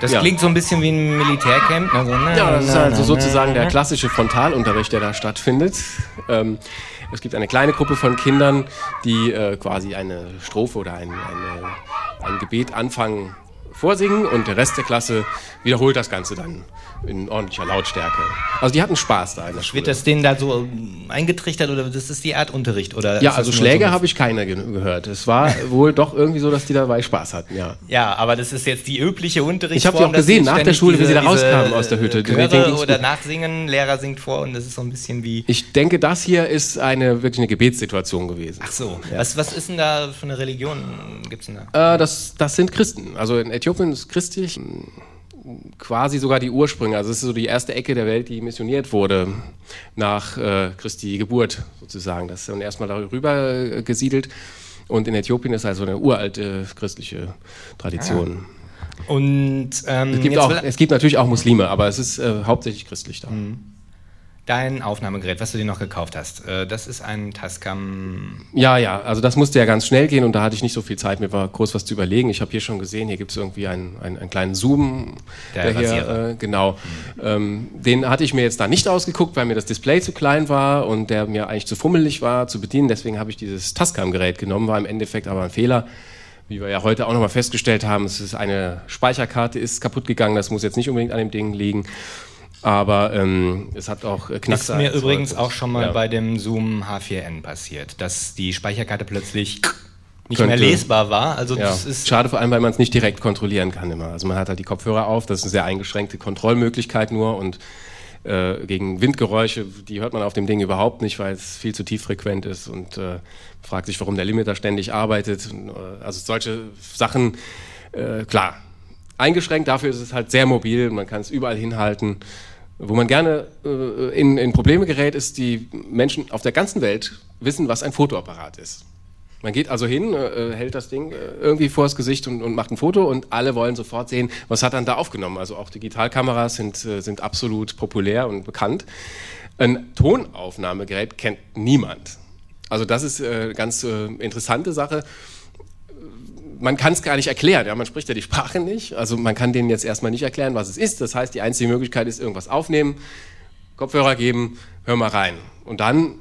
Speaker 1: Das
Speaker 5: Ja.
Speaker 1: klingt so ein bisschen wie ein Militärcamp. Also, na,
Speaker 5: Ja, das ist
Speaker 1: na,
Speaker 5: also
Speaker 1: na,
Speaker 5: sozusagen
Speaker 1: na,
Speaker 5: der
Speaker 1: na.
Speaker 5: klassische Frontalunterricht, der da stattfindet. Ähm, es gibt eine kleine Gruppe von Kindern, die äh, quasi eine Strophe oder ein, eine, ein Gebet anfangen vorsingen und der Rest der Klasse wiederholt das Ganze dann in ordentlicher Lautstärke. Also die hatten Spaß da in der Schule.
Speaker 1: Wird das denen da so ähm, eingetrichtert oder das ist die Art Unterricht? Oder
Speaker 5: ja, also Schläge
Speaker 1: so-
Speaker 5: habe ich keine ge gehört. Es war wohl doch irgendwie so, dass die dabei Spaß hatten, ja.
Speaker 1: Ja, aber das ist jetzt die übliche Unterrichtsform.
Speaker 5: Ich hab die auch gesehen,
Speaker 1: sie
Speaker 5: nach der Schule, wie sie da
Speaker 1: diese-
Speaker 5: rauskamen aus der Hütte.
Speaker 1: diese Chöre oder nachsingen, Lehrer singt vor und das ist so ein bisschen wie...
Speaker 5: Ich denke, das hier ist eine wirklich eine Gebetssituation gewesen.
Speaker 1: Ach so, was, was ist denn da für eine Religion? Gibt's denn da?
Speaker 5: Äh, das, das sind Christen. Also in Äthiopien ist christlich quasi sogar die Ursprünge. Also es ist so die erste Ecke der Welt, die missioniert wurde nach äh, Christi Geburt sozusagen. Das ist dann erstmal darüber äh, gesiedelt. Und in Äthiopien ist also eine uralte christliche Tradition.
Speaker 1: Und ähm,
Speaker 5: Es, gibt auch, es gibt natürlich auch Muslime, aber es ist äh, hauptsächlich christlich da.
Speaker 1: Dein Aufnahmegerät, was du dir noch gekauft hast, äh, das ist ein Tascam...
Speaker 5: Ja, ja, also das musste ja ganz schnell gehen und da hatte ich nicht so viel Zeit, mir war groß was zu überlegen. Ich habe hier schon gesehen, hier gibt es irgendwie einen, einen, einen kleinen Zoom.
Speaker 1: Der
Speaker 5: hier,
Speaker 1: Rasierer.
Speaker 5: äh, genau. Ähm, den hatte ich mir jetzt da nicht ausgeguckt, weil mir das Display zu klein war und der mir eigentlich zu fummelig war zu bedienen. Deswegen habe ich dieses Tascam-Gerät genommen, war im Endeffekt aber ein Fehler. Wie wir ja heute auch nochmal festgestellt haben, es ist eine Speicherkarte ist kaputt gegangen, das muss jetzt nicht unbedingt an dem Ding liegen. Aber ähm, es hat auch äh,
Speaker 1: Ist
Speaker 5: Knackser.
Speaker 1: mir übrigens auch schon mal
Speaker 5: ja.
Speaker 1: bei dem Zoom H4n passiert, dass die Speicherkarte plötzlich nicht
Speaker 5: Könnte.
Speaker 1: mehr lesbar war. Also
Speaker 5: Ja,
Speaker 1: das ist
Speaker 5: schade vor allem, weil man es nicht direkt kontrollieren kann immer. Also man hat halt die Kopfhörer auf, das ist eine sehr eingeschränkte Kontrollmöglichkeit nur und äh, gegen Windgeräusche, die hört man auf dem Ding überhaupt nicht, weil es viel zu tieffrequent ist und äh, fragt sich, warum der Limiter ständig arbeitet. Und, äh, also solche Sachen, äh, klar, eingeschränkt, dafür ist es halt sehr mobil, man kann es überall hinhalten. Wo man gerne äh, in, in Probleme gerät, ist, die Menschen auf der ganzen Welt wissen, was ein Fotoapparat ist. Man geht also hin, äh, hält das Ding äh, irgendwie vors Gesicht und, und macht ein Foto und alle wollen sofort sehen, was hat er da aufgenommen. Also auch Digitalkameras sind, äh, sind absolut populär und bekannt. Ein Tonaufnahmegerät kennt niemand. Also das ist äh, eine ganz äh, interessante Sache. Man kann es gar nicht erklären, ja, man spricht ja die Sprache nicht, also man kann denen jetzt erstmal nicht erklären, was es ist. Das heißt, die einzige Möglichkeit ist irgendwas aufnehmen, Kopfhörer geben, hör mal rein. Und dann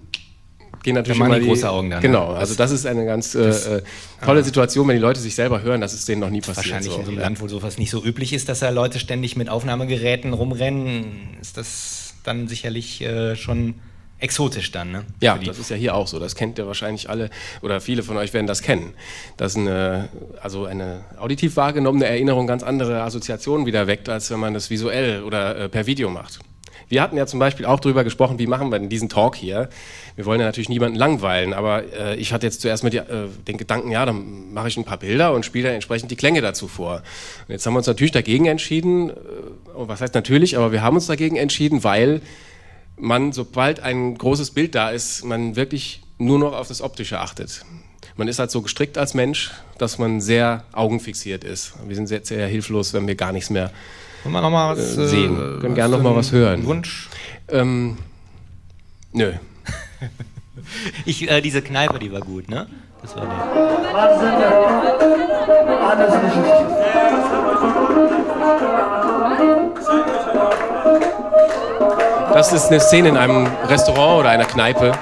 Speaker 5: gehen natürlich immer
Speaker 1: die große Augen dann,
Speaker 5: Genau,
Speaker 1: ne?
Speaker 5: also das ist eine ganz äh, äh, tolle Situation, wenn die Leute sich selber hören, das ist denen noch nie passiert.
Speaker 1: wahrscheinlich
Speaker 5: so.
Speaker 1: in so einem. Land, wo sowas nicht so üblich ist, dass da Leute ständig mit Aufnahmegeräten rumrennen, ist das dann sicherlich äh, schon exotisch dann, ne?
Speaker 5: Ja, das ist ja hier auch so. Das kennt ihr wahrscheinlich alle oder viele von euch werden das kennen. Dass eine, also eine auditiv wahrgenommene Erinnerung ganz andere Assoziationen wieder weckt, als wenn man das visuell oder äh, per Video macht. Wir hatten ja zum Beispiel auch darüber gesprochen, wie machen wir denn diesen Talk hier? Wir wollen ja natürlich niemanden langweilen, aber äh, ich hatte jetzt zuerst mit die, äh, den Gedanken, ja, dann mache ich ein paar Bilder und spiele dann entsprechend die Klänge dazu vor. Und jetzt haben wir uns natürlich dagegen entschieden, äh, oh, was heißt natürlich, aber wir haben uns dagegen entschieden, weil man, sobald ein großes Bild da ist, man wirklich nur noch auf das Optische achtet. Man ist halt so gestrickt als Mensch, dass man sehr augenfixiert ist. Wir sind sehr, sehr hilflos, wenn wir gar nichts mehr
Speaker 1: Wollen wir noch mal was
Speaker 5: äh, sehen.
Speaker 1: äh,
Speaker 5: Können gerne noch mal was hören.
Speaker 1: Wunsch.
Speaker 5: Ähm, nö.
Speaker 1: Ich, äh, diese Kneipe, die war gut, ne? Das war nett.
Speaker 5: Das ist eine Szene in einem Restaurant oder einer Kneipe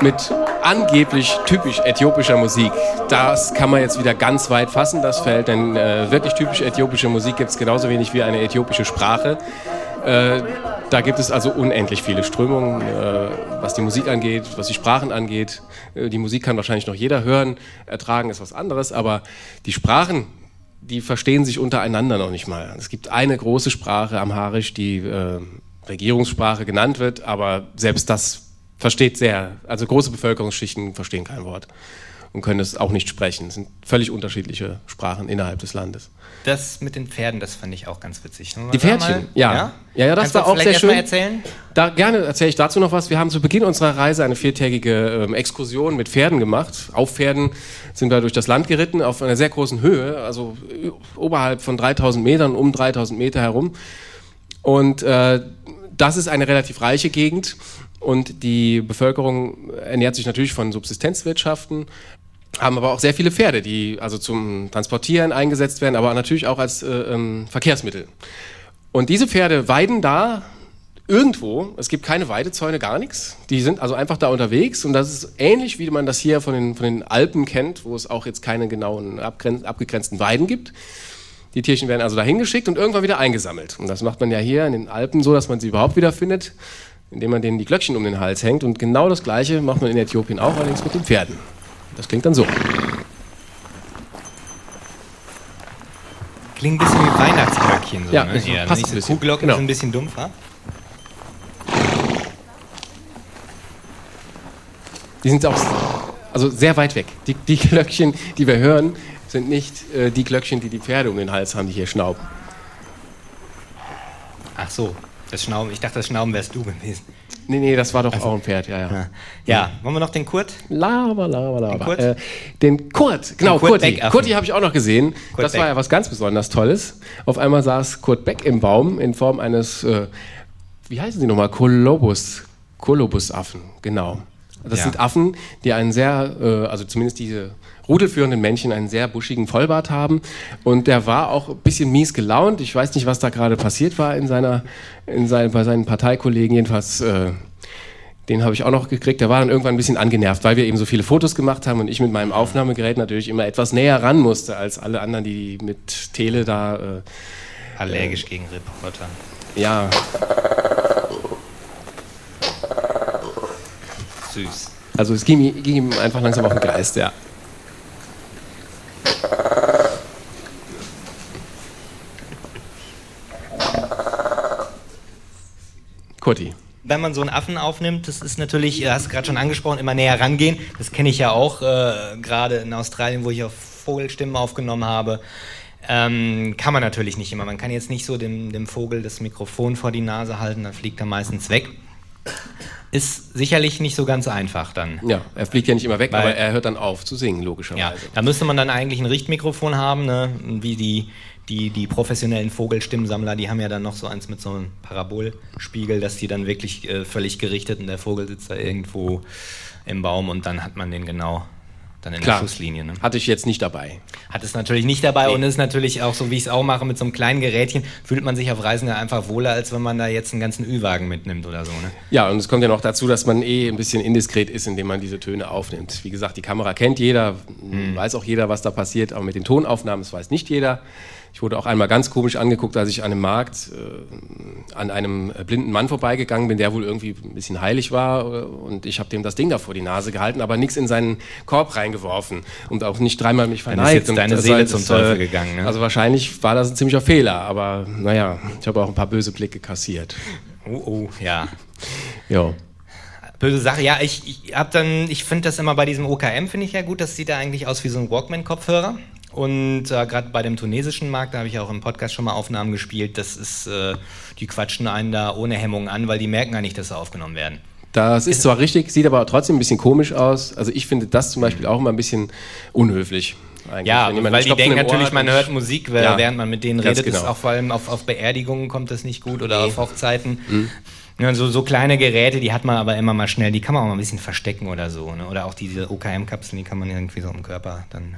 Speaker 5: mit angeblich typisch äthiopischer Musik. Das kann man jetzt wieder ganz weit fassen, das Feld, denn äh, wirklich typisch äthiopische Musik gibt es genauso wenig wie eine äthiopische Sprache. Äh, da gibt es also unendlich viele Strömungen, äh, was die Musik angeht, was die Sprachen angeht. Äh, die Musik kann wahrscheinlich noch jeder hören, ertragen ist was anderes, aber die Sprachen, die verstehen sich untereinander noch nicht mal. Es gibt eine große Sprache, Amharisch, die äh, Regierungssprache genannt wird, aber selbst das versteht sehr, also große Bevölkerungsschichten verstehen kein Wort und können es auch nicht sprechen. Es sind völlig unterschiedliche Sprachen innerhalb des Landes.
Speaker 1: Das mit den Pferden, das fand ich auch ganz witzig.
Speaker 5: Die Pferdchen, ja. Ja, ja, das
Speaker 1: Kannst
Speaker 5: war auch sehr schön.
Speaker 1: erzählen?
Speaker 5: Da gerne erzähle ich dazu noch was. Wir haben zu Beginn unserer Reise eine viertägige ähm, Exkursion mit Pferden gemacht. Auf Pferden sind wir durch das Land geritten, auf einer sehr großen Höhe, also äh, oberhalb von 3000 Metern, um 3000 Meter herum. Und äh, das ist eine relativ reiche Gegend und die Bevölkerung ernährt sich natürlich von Subsistenzwirtschaften, haben aber auch sehr viele Pferde, die also zum Transportieren eingesetzt werden, aber natürlich auch als äh, ähm, Verkehrsmittel. Und diese Pferde weiden da irgendwo. Es gibt keine Weidezäune, gar nichts. Die sind also einfach da unterwegs und das ist ähnlich, wie man das hier von den, von den Alpen kennt, wo es auch jetzt keine genauen abgegrenzten Weiden gibt. Die Tierchen werden also dahin geschickt und irgendwann wieder eingesammelt. Und das macht man ja hier in den Alpen so, dass man sie überhaupt wieder findet, indem man denen die Glöckchen um den Hals hängt. Und genau das Gleiche macht man in Äthiopien auch, allerdings mit den Pferden. Das klingt dann so.
Speaker 1: Klingt ein bisschen wie Weihnachtsglöckchen. So,
Speaker 5: Ja,
Speaker 1: ne? Eher,
Speaker 5: passt ein bisschen,
Speaker 1: Kuhglocken
Speaker 5: genau.
Speaker 1: sind ein bisschen dumpfer.
Speaker 5: Die sind auch also sehr weit weg. Die, die Glöckchen, die wir hören, sind nicht äh, die Glöckchen, die die Pferde um den Hals haben, die hier schnauben.
Speaker 1: Ach so, das Schnauben. Ich dachte, das Schnauben wärst du gewesen.
Speaker 5: Nee, nee, das war doch auch ein Pferd, ja, ja.
Speaker 1: Ja. ja, wollen wir noch den Kurt?
Speaker 5: Lava, lava, lava.
Speaker 1: Den Kurt?
Speaker 5: Äh, den Kurt, genau,
Speaker 1: Den Kurt
Speaker 5: Kurti. Kurti habe ich auch noch gesehen.
Speaker 1: Kurt
Speaker 5: das war
Speaker 1: Beck.
Speaker 5: ja was ganz besonders Tolles. Auf einmal saß Kurt Beck im Baum in Form eines, äh, wie heißen sie nochmal? Kolobus. Kolobusaffen, genau. Das
Speaker 1: Ja.
Speaker 5: sind Affen, die einen sehr, äh, also zumindest diese rudelführenden Männchen, einen sehr buschigen Vollbart haben. Und der war auch ein bisschen mies gelaunt. Ich weiß nicht, was da gerade passiert war in seiner, in sein, bei seinen Parteikollegen. Jedenfalls, äh, den habe ich auch noch gekriegt. Der war dann irgendwann ein bisschen angenervt, weil wir eben so viele Fotos gemacht haben und ich mit meinem Aufnahmegerät natürlich immer etwas näher ran musste als alle anderen, die mit Tele da, äh,
Speaker 1: Allergisch gegen Reporter.
Speaker 5: ja,
Speaker 1: Süß.
Speaker 5: also es ging, ging ihm einfach langsam auf den Geist, ja. Kurti.
Speaker 1: Wenn man so einen Affen aufnimmt, das ist natürlich, du hast es gerade schon angesprochen, immer näher rangehen. Das kenne ich ja auch, äh, gerade in Australien, wo ich auf Vogelstimmen aufgenommen habe. Ähm, kann man natürlich nicht immer. Man kann jetzt nicht so dem, dem Vogel das Mikrofon vor die Nase halten, dann fliegt er meistens weg. Ist sicherlich nicht so ganz einfach dann.
Speaker 5: Ja, er fliegt ja nicht immer weg,
Speaker 1: Weil-
Speaker 5: aber er hört dann auf zu singen, logischerweise.
Speaker 1: Ja, da müsste man dann eigentlich ein Richtmikrofon haben, ne? wie die, die, die professionellen Vogelstimmensammler, die haben ja dann noch so eins mit so einem Parabolspiegel, dass die dann wirklich äh, völlig gerichtet und der Vogel sitzt da irgendwo im Baum und dann hat man den genau dann in
Speaker 5: Klar,
Speaker 1: der Schusslinie. Ne?
Speaker 5: hatte ich jetzt nicht dabei.
Speaker 1: Hat es natürlich nicht dabei und ist natürlich auch so, wie ich es auch mache, mit so einem kleinen Gerätchen, fühlt man sich auf Reisen ja einfach wohler, als wenn man da jetzt einen ganzen Ü-Wagen mitnimmt oder so. Ne?
Speaker 5: Ja, und es kommt ja noch dazu, dass man eh ein bisschen indiskret ist, indem man diese Töne aufnimmt. Wie gesagt, die Kamera kennt jeder, weiß auch jeder, was da passiert, aber mit den Tonaufnahmen, das weiß nicht jeder. Ich wurde auch einmal ganz komisch angeguckt, als ich an einem Markt äh, an einem äh, blinden Mann vorbeigegangen bin, der wohl irgendwie ein bisschen heilig war äh, und ich habe dem das Ding da vor die Nase gehalten, aber nichts in seinen Korb reingeworfen und auch nicht dreimal mich
Speaker 1: Dann
Speaker 5: verneigt.
Speaker 1: ist jetzt
Speaker 5: Und
Speaker 1: deine
Speaker 5: das
Speaker 1: Seele zum
Speaker 5: äh,
Speaker 1: Teufel gegangen, ne?
Speaker 5: Also wahrscheinlich war das ein ziemlicher Fehler, aber naja, ich habe auch ein paar böse Blicke kassiert.
Speaker 1: Oh, oh, ja.
Speaker 5: Jo.
Speaker 1: Böse Sache. Ja, ich, ich hab dann, ich finde das immer bei diesem OKM finde ich ja gut. Das sieht ja eigentlich aus wie so ein Walkman-Kopfhörer. Und äh, gerade bei dem tunesischen Markt, da habe ich auch im Podcast schon mal Aufnahmen gespielt. Das ist, äh, die quatschen einen da ohne Hemmung an, weil die merken ja nicht, dass sie aufgenommen werden.
Speaker 5: Das ist zwar richtig, sieht aber trotzdem ein bisschen komisch aus. Also ich finde das zum Beispiel auch immer ein bisschen unhöflich. eigentlich.
Speaker 3: Ja, weil die denken natürlich, man hört Musik,
Speaker 5: Ja,
Speaker 3: während man mit denen redet.
Speaker 5: Genau.
Speaker 3: auch vor allem auf, auf Beerdigungen kommt das nicht gut oder
Speaker 5: Nee.
Speaker 3: auf Hochzeiten. Ja, so, so kleine Geräte, die hat man aber immer mal schnell, die kann man auch mal ein bisschen verstecken oder so. Ne? Oder auch diese OKM-Kapseln, die kann man irgendwie so im Körper dann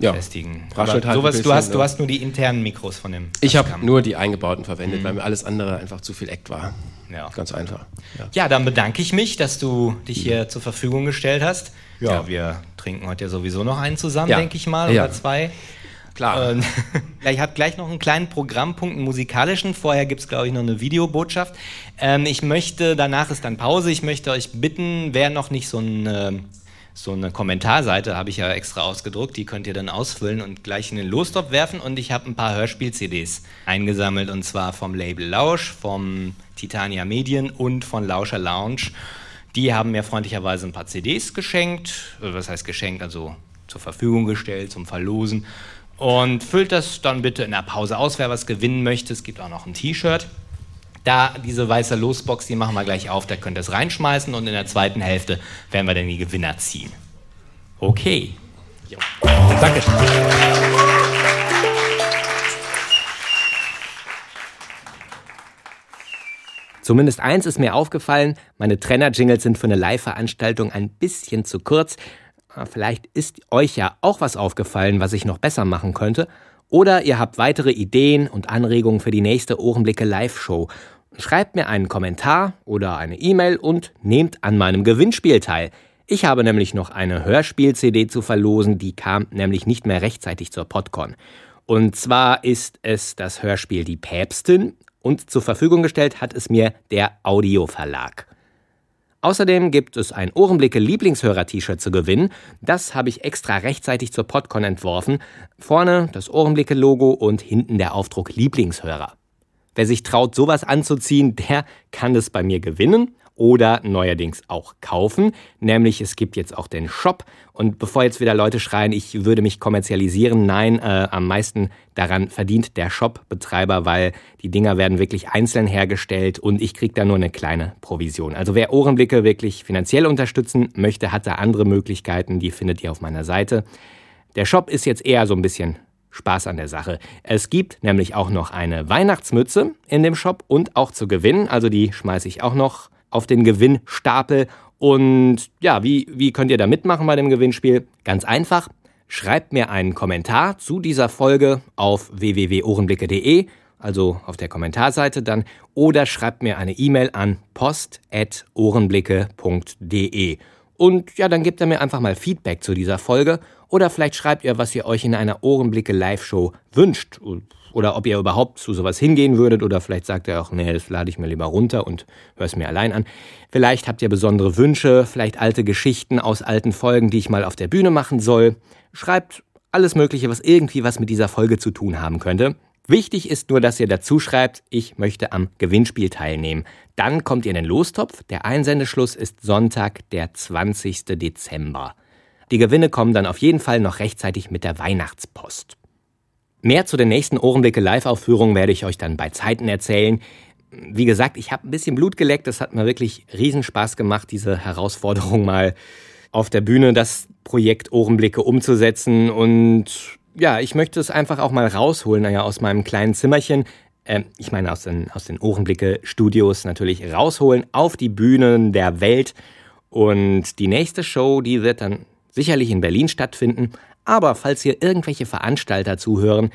Speaker 5: Ja.
Speaker 3: befestigen.
Speaker 5: Raschelt halt ein
Speaker 3: sowas, du,
Speaker 5: bisschen,
Speaker 3: hast, du hast nur die internen Mikros von dem.
Speaker 5: Ich habe nur die eingebauten verwendet, weil mir alles andere einfach zu viel Act war.
Speaker 3: Ja.
Speaker 5: Ganz einfach. Ja.
Speaker 3: Ja, dann bedanke ich mich, dass du dich hier zur Verfügung gestellt hast. Ja, wir trinken heute ja sowieso noch einen zusammen,
Speaker 5: Ja.
Speaker 3: denke ich mal,
Speaker 5: Ja.
Speaker 3: oder zwei.
Speaker 5: Klar.
Speaker 3: Ähm, ja, ich habe gleich noch einen kleinen Programmpunkt, einen musikalischen. Vorher gibt es, glaube ich, noch eine Videobotschaft. Ähm, ich möchte, danach ist dann Pause, ich möchte euch bitten, wer noch nicht so eine, so eine Kommentarseite, habe ich ja extra ausgedruckt, die könnt ihr dann ausfüllen und gleich in den Lostop werfen. Und ich habe ein paar Hörspiel-CDs eingesammelt und zwar vom Label Lausch, vom Titania Medien und von Lauscher Lounge. Die haben mir freundlicherweise ein paar CDs geschenkt, oder was heißt geschenkt, also zur Verfügung gestellt zum Verlosen. Und füllt das dann bitte in der Pause aus, wer was gewinnen möchte. Es gibt auch noch ein T-Shirt. Da diese weiße Losbox, die machen wir gleich auf, da könnt ihr es reinschmeißen und in der zweiten Hälfte werden wir dann die Gewinner ziehen. Okay. Jo. Dankeschön.
Speaker 1: Zumindest eins ist mir aufgefallen, meine Trenner-Jingles sind für eine Live-Veranstaltung ein bisschen zu kurz. Ah, Vielleicht ist euch ja auch was aufgefallen, was ich noch besser machen könnte. Oder ihr habt weitere Ideen und Anregungen für die nächste Ohrenblicke Live-Show. Schreibt mir einen Kommentar oder eine E-Mail und nehmt an meinem Gewinnspiel teil. Ich habe nämlich noch eine Hörspiel-CD zu verlosen, die kam nämlich nicht mehr rechtzeitig zur Podcon. Und zwar ist es das Hörspiel Die Päpstin und zur Verfügung gestellt hat es mir der Audioverlag. Außerdem gibt es ein Ohrenblicke Lieblingshörer-T-Shirt zu gewinnen. Das habe ich extra rechtzeitig zur Podcon entworfen. Vorne das Ohrenblicke-Logo und hinten der Aufdruck Lieblingshörer. Wer sich traut, sowas anzuziehen, der kann es bei mir gewinnen oder neuerdings auch kaufen. Nämlich es gibt jetzt auch den Shop. Und bevor jetzt wieder Leute schreien, ich würde mich kommerzialisieren, nein, äh, am meisten daran verdient der Shop-Betreiber, weil die Dinger werden wirklich einzeln hergestellt und ich kriege da nur eine kleine Provision. Also wer Ohrenblicke wirklich finanziell unterstützen möchte, hat da andere Möglichkeiten, die findet ihr auf meiner Seite. Der Shop ist jetzt eher so ein bisschen Spaß an der Sache. Es gibt nämlich auch noch eine Weihnachtsmütze in dem Shop und auch zu gewinnen. Also die schmeiße ich auch noch auf den Gewinnstapel. Und ja, wie, wie könnt ihr da mitmachen bei dem Gewinnspiel? Ganz einfach. Schreibt mir einen Kommentar zu dieser Folge auf www.ohrenblicke.de, also auf der Kommentarseite dann, oder schreibt mir eine E-Mail an post.ohrenblicke.de. Und ja, dann gebt ihr mir einfach mal Feedback zu dieser Folge oder vielleicht schreibt ihr, was ihr euch in einer Ohrenblicke Live-Show wünscht oder ob ihr überhaupt zu sowas hingehen würdet oder vielleicht sagt ihr auch, nee, das lade ich mir lieber runter und höre es mir allein an. Vielleicht habt ihr besondere Wünsche, vielleicht alte Geschichten aus alten Folgen, die ich mal auf der Bühne machen soll. Schreibt alles Mögliche, was irgendwie was mit dieser Folge zu tun haben könnte. Wichtig ist nur, dass ihr dazu schreibt, ich möchte am Gewinnspiel teilnehmen. Dann kommt ihr in den Lostopf. Der Einsendeschluss ist Sonntag, der 20. Dezember. Die Gewinne kommen dann auf jeden Fall noch rechtzeitig mit der Weihnachtspost. Mehr zu den nächsten Ohrenblicke Live-Aufführungen werde ich euch dann bei Zeiten erzählen. Wie gesagt, ich habe ein bisschen Blut geleckt. Es hat mir wirklich Riesenspaß gemacht, diese Herausforderung mal auf der Bühne das Projekt Ohrenblicke umzusetzen. Und ja, ich möchte es einfach auch mal rausholen, naja, aus meinem kleinen Zimmerchen. Ähm, ich meine, aus den, aus den Ohrenblicke-Studios natürlich rausholen auf die Bühnen der Welt. Und die nächste Show, die wird dann sicherlich in Berlin stattfinden. Aber falls hier irgendwelche Veranstalter zuhören,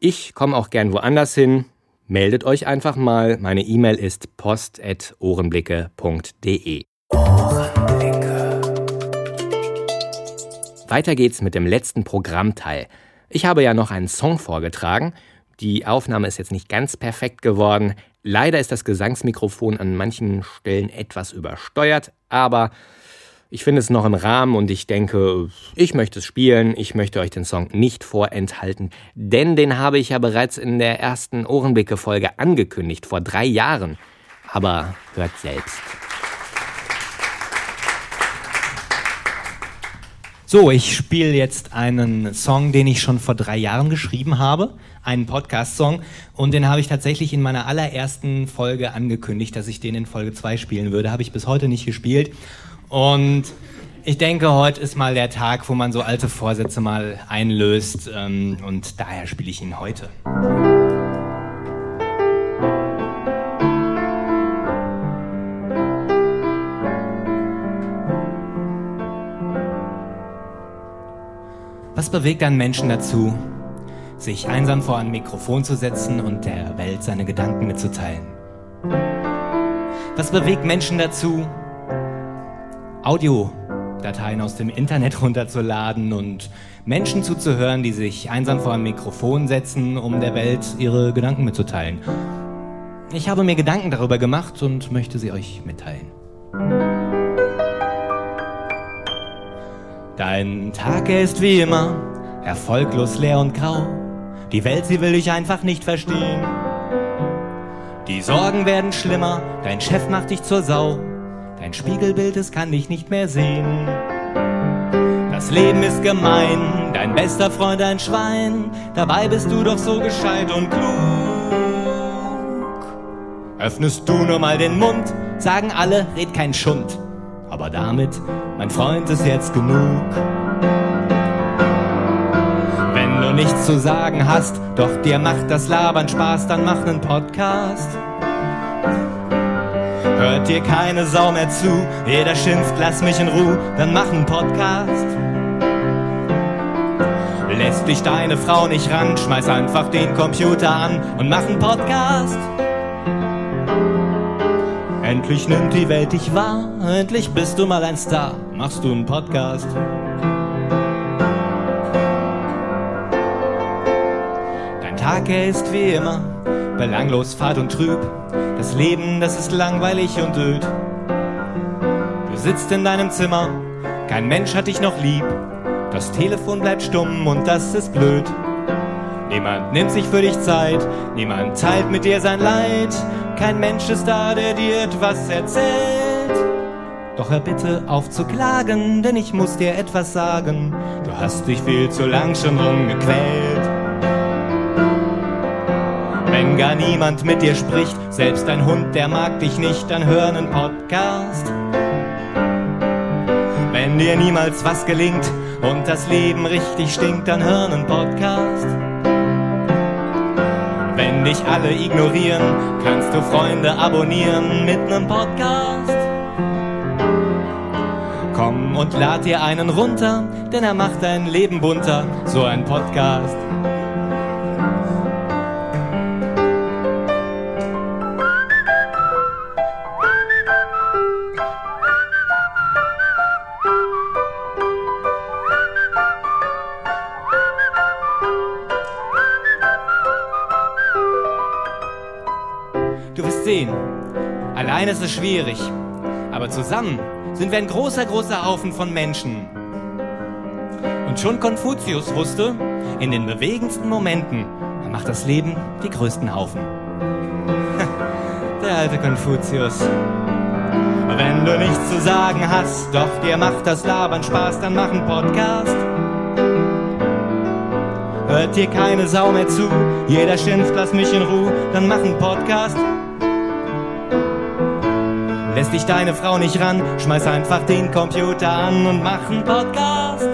Speaker 1: ich komme auch gern woanders hin. Meldet euch einfach mal. Meine E-Mail ist post.ohrenblicke.de. Weiter geht's mit dem letzten Programmteil. Ich habe ja noch einen Song vorgetragen. Die Aufnahme ist jetzt nicht ganz perfekt geworden. Leider ist das Gesangsmikrofon an manchen Stellen etwas übersteuert, aber ich finde es noch im Rahmen und ich denke, ich möchte es spielen. Ich möchte euch den Song nicht vorenthalten, denn den habe ich ja bereits in der ersten Ohrenblicke-Folge angekündigt, vor drei Jahren. Aber hört selbst.
Speaker 3: So, ich spiele jetzt einen Song, den ich schon vor drei Jahren geschrieben habe, einen Podcast-Song, und den habe ich tatsächlich in meiner allerersten Folge angekündigt, dass ich den in Folge 2 spielen würde. Habe ich bis heute nicht gespielt. Und
Speaker 1: Ich denke, heute ist mal der Tag, wo man so alte Vorsätze mal einlöst. Ähm, und daher spiele ich ihn heute. Was bewegt einen Menschen dazu, sich einsam vor ein Mikrofon zu setzen und der Welt seine Gedanken mitzuteilen? Was bewegt Menschen dazu, Audiodateien aus dem Internet runterzuladen und Menschen zuzuhören, die sich einsam vor ein Mikrofon setzen, um der Welt ihre Gedanken mitzuteilen? Ich habe mir Gedanken darüber gemacht und möchte sie euch mitteilen. Dein Tag ist wie immer erfolglos leer und grau. Die Welt, sie will dich einfach nicht verstehen. Die Sorgen werden schlimmer, dein Chef macht dich zur Sau. Dein Spiegelbild, es kann dich nicht mehr sehen. Das Leben ist gemein, dein bester Freund ein Schwein. Dabei bist du doch so gescheit und klug. Öffnest du nur mal den Mund, sagen alle, red kein Schund. Aber damit, mein Freund, ist jetzt genug. Wenn du nichts zu sagen hast, doch dir macht das Labern Spaß, dann mach nen Podcast. Hört dir keine Sau mehr zu, jeder schimpft, lass mich in Ruhe, dann mach nen Podcast. Lässt dich deine Frau nicht ran, schmeiß einfach den Computer an und mach nen Podcast. Endlich nimmt die Welt dich wahr, endlich bist du mal ein Star, machst du nen Podcast. Dein Tag, er ist wie immer, belanglos, fad und trüb. Das Leben, das ist langweilig und öd. Du sitzt in deinem Zimmer, kein Mensch hat dich noch lieb. Das Telefon bleibt stumm und das ist blöd. Niemand nimmt sich für dich Zeit, niemand teilt mit dir sein Leid. Kein Mensch ist da, der dir etwas erzählt. Doch hör bitte auf zu klagen, denn ich muss dir etwas sagen. Du hast dich viel zu lang schon rumgequält. Wenn gar niemand mit dir spricht, selbst dein Hund, der mag dich nicht, dann hör nen Podcast. Wenn dir niemals was gelingt und das Leben richtig stinkt, dann hör nen Podcast. Wenn dich alle ignorieren, kannst du Freunde abonnieren mit nem Podcast. Komm und lad dir einen runter, denn er macht dein Leben bunter, so ein Podcast. Allein ist es schwierig, aber zusammen sind wir ein großer, großer Haufen von Menschen. Und schon Konfuzius wusste, in den bewegendsten Momenten macht das Leben die größten Haufen. Der alte Konfuzius. Wenn du nichts zu sagen hast, doch dir macht das Labern Spaß, dann mach einen Podcast. Hört dir keine Sau mehr zu, jeder schimpft, lass mich in Ruhe, dann mach einen Podcast. Lässt dich deine Frau nicht ran, schmeiß einfach den Computer an und mach einen Podcast.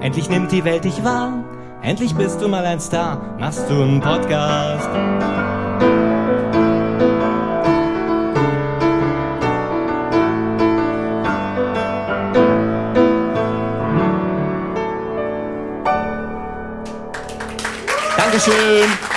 Speaker 1: Endlich nimmt die Welt dich wahr, endlich bist du mal ein Star, machst du einen Podcast. Dankeschön.